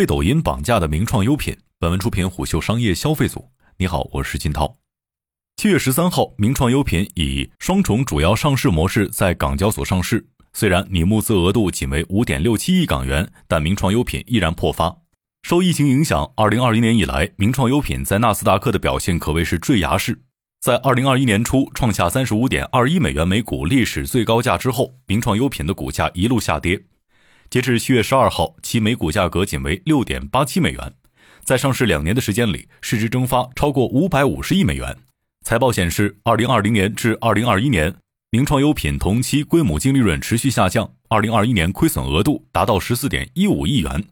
被抖音绑架的名创优品。本文出品虎嗅商业消费组。你好，我是金涛。七月十三号，名创优品以双重主要上市模式在港交所上市。虽然拟募资额度仅为五点六七亿港元，但名创优品依然破发。受疫情影响，二零二一年以来，名创优品在纳斯达克的表现可谓是坠崖式。在二零二一年初创下三十五点二一美元每股历史最高价之后，名创优品的股价一路下跌。截至七月十二号，其每股价格仅为六点八七美元。在上市两年的时间里，市值蒸发超过五百五十亿美元。财报显示，二零二零年至二零二一年，名创优品同期规模净利润持续下降，二零二一年亏损额度达到十四点一五亿元。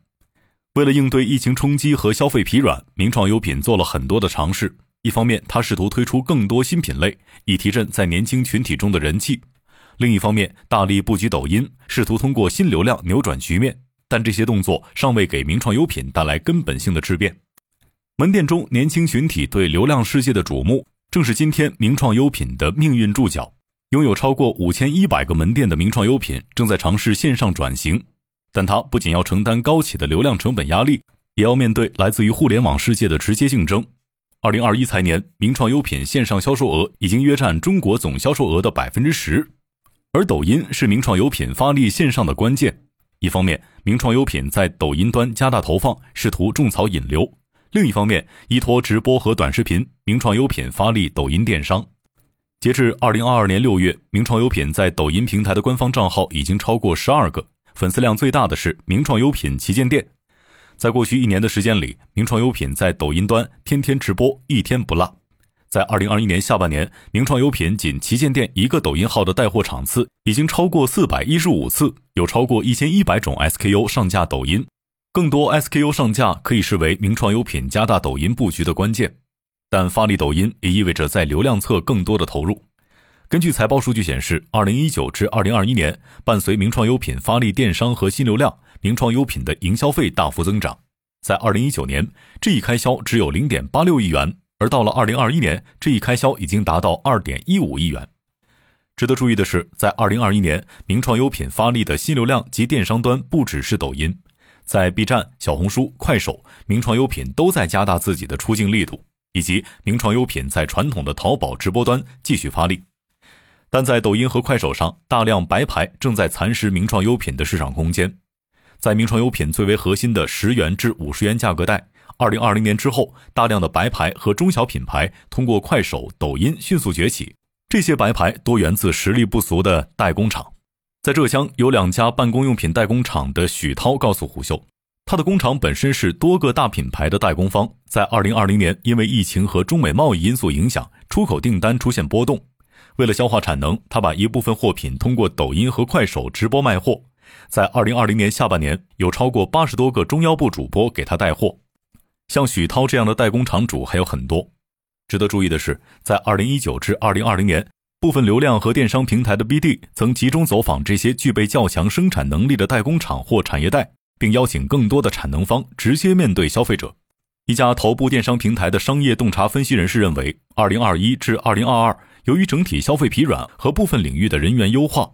为了应对疫情冲击和消费疲软，名创优品做了很多的尝试。一方面，他试图推出更多新品类，以提振在年轻群体中的人气；另一方面，大力布局抖音，试图通过新流量扭转局面。但这些动作尚未给名创优品带来根本性的质变。门店中年轻群体对流量世界的瞩目，正是今天名创优品的命运注脚。拥有超过五千一百个门店的名创优品，正在尝试线上转型。但它不仅要承担高企的流量成本压力，也要面对来自于互联网世界的直接竞争。二零二一财年，名创优品线上销售额已经约占中国总销售额的百分之十，而抖音是名创优品发力线上的关键。一方面，名创优品在抖音端加大投放，试图种草引流；另一方面，依托直播和短视频，名创优品发力抖音电商。截至二零二二年六月，名创优品在抖音平台的官方账号已经超过十二个，粉丝量最大的是名创优品旗舰店。在过去一年的时间里，名创优品在抖音端天天直播，一天不落。在二零二一年下半年，名创优品仅旗舰店一个抖音号的带货场次已经超过四百一十五次，有超过一千一百种 SKU 上架抖音。更多 SKU 上架可以视为名创优品加大抖音布局的关键。但发力抖音也意味着在流量侧更多的投入。根据财报数据显示，二零一九至二零二一年，伴随名创优品发力电商和新流量。名创优品的营销费大幅增长，在二零一九年，这一开销只有零点八六亿元，而到了二零二一年，这一开销已经达到二点一五亿元。值得注意的是，在二零二一年，名创优品发力的新流量及电商端不只是抖音，在 B 站、小红书、快手，名创优品都在加大自己的出镜力度，以及名创优品在传统的淘宝直播端继续发力。但在抖音和快手上，大量白牌正在蚕食名创优品的市场空间。在名创优品最为核心的十元至五十元价格带，二零二零年之后，大量的白牌和中小品牌通过快手、抖音迅速崛起。这些白牌多源自实力不俗的代工厂。在浙江有两家办公用品代工厂的许涛告诉胡秀，他的工厂本身是多个大品牌的代工方，在二零二零年因为疫情和中美贸易因素影响，出口订单出现波动。为了消化产能，他把一部分货品通过抖音和快手直播卖货。在二零二零年下半年，有超过八十多个中腰部主播给他带货。像许涛这样的代工厂主还有很多。值得注意的是，在二零一九至二零二零年，部分流量和电商平台的 BD 曾集中走访这些具备较强生产能力的代工厂或产业带，并邀请更多的产能方直接面对消费者。一家头部电商平台的商业洞察分析人士认为，二零二一至二零二二，由于整体消费疲软和部分领域的人员优化。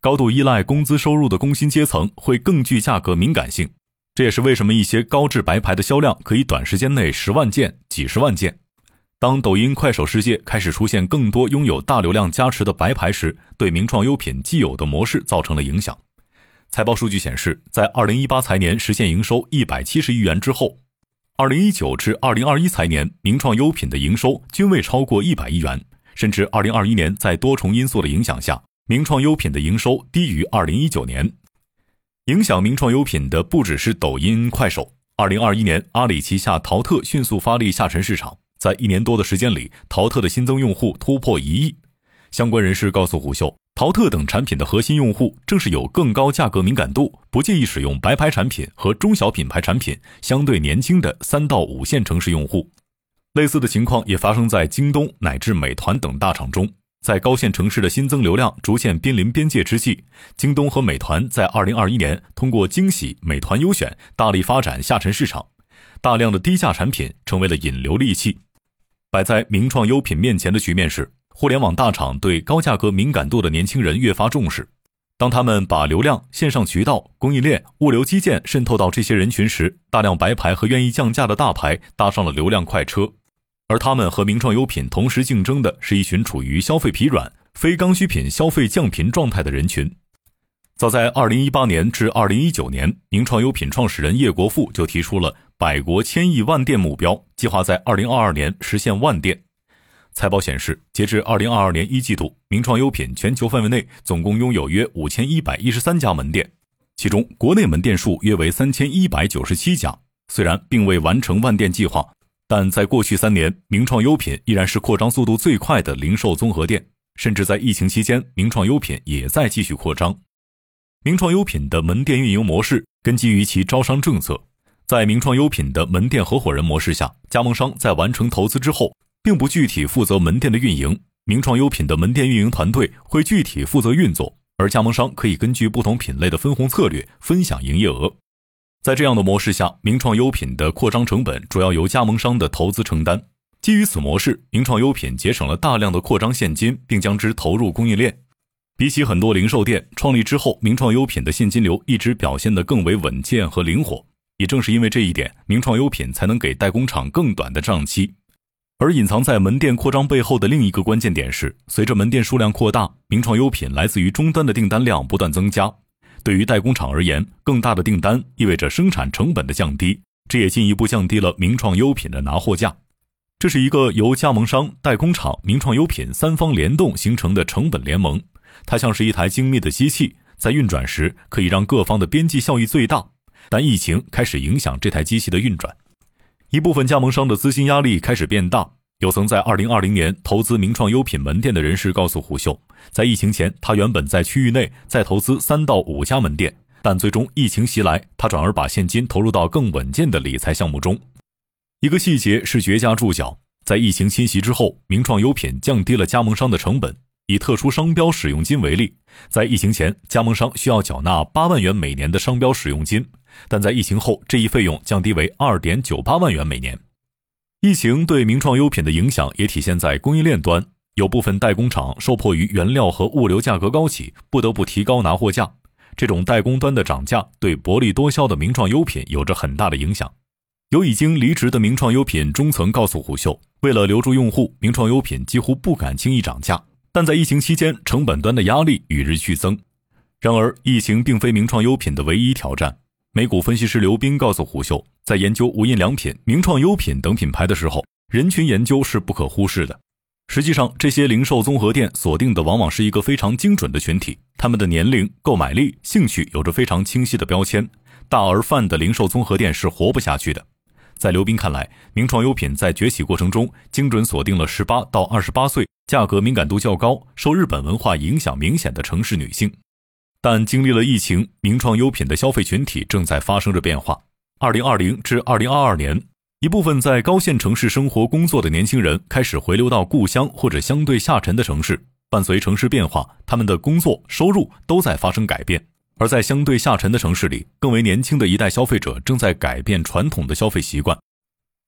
高度依赖工资收入的工薪阶层会更具价格敏感性，这也是为什么一些高质白牌的销量可以短时间内十万件、几十万件。当抖音、快手世界开始出现更多拥有大流量加持的白牌时，对名创优品既有的模式造成了影响。财报数据显示，在二零一八财年实现营收一百七十亿元之后，二零一九至二零二一财年名创优品的营收均未超过一百亿元，甚至二零二一年在多重因素的影响下。名创优品的营收低于二零一九年，影响名创优品的不只是抖音、快手。二零二一年，阿里旗下淘特迅速发力下沉市场，在一年多的时间里，淘特的新增用户突破一亿。相关人士告诉虎嗅，淘特等产品的核心用户正是有更高价格敏感度、不介意使用白牌产品和中小品牌产品、相对年轻的三到五线城市用户。类似的情况也发生在京东乃至美团等大厂中。在高线城市的新增流量逐渐濒临边界之际，京东和美团在二零二一年通过惊喜美团优选大力发展下沉市场，大量的低价产品成为了引流利器。摆在名创优品面前的局面是，互联网大厂对高价格敏感度的年轻人越发重视，当他们把流量、线上渠道、供应链、物流基建渗透到这些人群时，大量白牌和愿意降价的大牌搭上了流量快车，而他们和名创优品同时竞争的是一群处于消费疲软、非刚需品消费降频状态的人群。早在2018年至2019年，名创优品创始人叶国富就提出了百国千亿万店目标，计划在2022年实现万店。财报显示，截至二零二二年一季度，名创优品全球范围内总共拥有约五千一百一十三家门店，其中国内门店数约为三千一百九十七家。虽然并未完成万店计划，但在过去三年，名创优品依然是扩张速度最快的零售综合店。甚至在疫情期间，名创优品也在继续扩张。名创优品的门店运营模式根基于其招商政策，在名创优品的门店合伙人模式下，加盟商在完成投资之后。并不具体负责门店的运营，名创优品的门店运营团队会具体负责运作，而加盟商可以根据不同品类的分红策略分享营业额。在这样的模式下，名创优品的扩张成本主要由加盟商的投资承担。基于此模式，名创优品节省了大量的扩张现金，并将之投入供应链。比起很多零售店，创立之后，名创优品的现金流一直表现得更为稳健和灵活。也正是因为这一点，名创优品才能给代工厂更短的账期。而隐藏在门店扩张背后的另一个关键点是，随着门店数量扩大，名创优品来自于终端的订单量不断增加。对于代工厂而言，更大的订单意味着生产成本的降低，这也进一步降低了名创优品的拿货价。这是一个由加盟商、代工厂、名创优品三方联动形成的成本联盟。它像是一台精密的机器，在运转时可以让各方的边际效益最大。但疫情开始影响这台机器的运转。一部分加盟商的资金压力开始变大。有曾在2020年投资名创优品门店的人士告诉虎嗅，在疫情前，他原本在区域内再投资三到五家门店，但最终疫情袭来，他转而把现金投入到更稳健的理财项目中。一个细节是绝佳注脚：在疫情侵袭之后，名创优品降低了加盟商的成本。以特殊商标使用金为例，在疫情前，加盟商需要缴纳八万元每年的商标使用金。但在疫情后，这一费用降低为二点九八万元每年。疫情对名创优品的影响也体现在供应链端，有部分代工厂受迫于原料和物流价格高企，不得不提高拿货价。这种代工端的涨价对薄利多销的名创优品有着很大的影响。有已经离职的名创优品中层告诉虎嗅，为了留住用户，名创优品几乎不敢轻易涨价。但在疫情期间，成本端的压力与日俱增。然而，疫情并非名创优品的唯一挑战。美股分析师刘斌告诉虎嗅，在研究无印良品、名创优品等品牌的时候，人群研究是不可忽视的。实际上，这些零售综合店锁定的往往是一个非常精准的群体，他们的年龄、购买力、兴趣有着非常清晰的标签。大而泛的零售综合店是活不下去的。在刘斌看来，名创优品在崛起过程中，精准锁定了十八到二十八岁、价格敏感度较高、受日本文化影响明显的城市女性。但经历了疫情，名创优品的消费群体正在发生着变化。二零二零至二零二二年，一部分在高线城市生活工作的年轻人开始回流到故乡或者相对下沉的城市。伴随城市变化，他们的工作收入都在发生改变。而在相对下沉的城市里，更为年轻的一代消费者正在改变传统的消费习惯。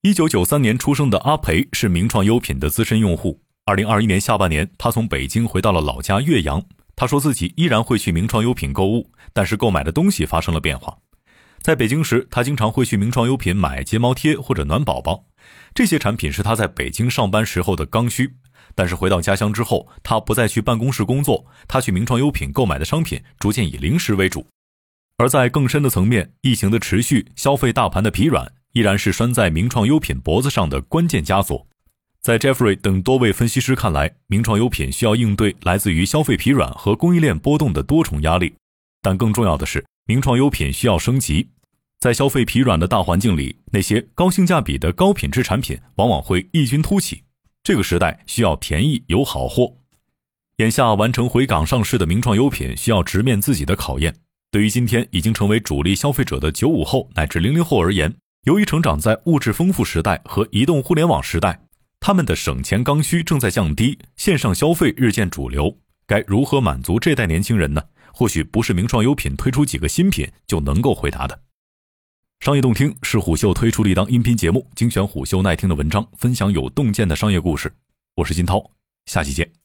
一九九三年出生的阿培是名创优品的资深用户。二零二一年下半年，他从北京回到了老家岳阳。他说自己依然会去名创优品购物，但是购买的东西发生了变化。在北京时，他经常会去名创优品买睫毛贴或者暖宝宝，这些产品是他在北京上班时候的刚需。但是回到家乡之后，他不再去办公室工作，他去名创优品购买的商品逐渐以零食为主。而在更深的层面，疫情的持续、消费大盘的疲软，依然是拴在名创优品脖子上的关键枷锁。在 Jeffrey 等多位分析师看来，名创优品需要应对来自于消费疲软和供应链波动的多重压力，但更重要的是，名创优品需要升级。在消费疲软的大环境里，那些高性价比的高品质产品往往会异军突起。这个时代需要便宜有好货。眼下完成回港上市的名创优品需要直面自己的考验。对于今天已经成为主力消费者的九五后乃至零零后而言，由于成长在物质丰富时代和移动互联网时代。他们的省钱刚需正在降低，线上消费日渐主流，该如何满足这代年轻人呢？或许不是名创优品推出几个新品就能够回答的。商业洞听是虎嗅推出的一档音频节目，精选虎嗅耐听的文章，分享有洞见的商业故事。我是金涛，下期见。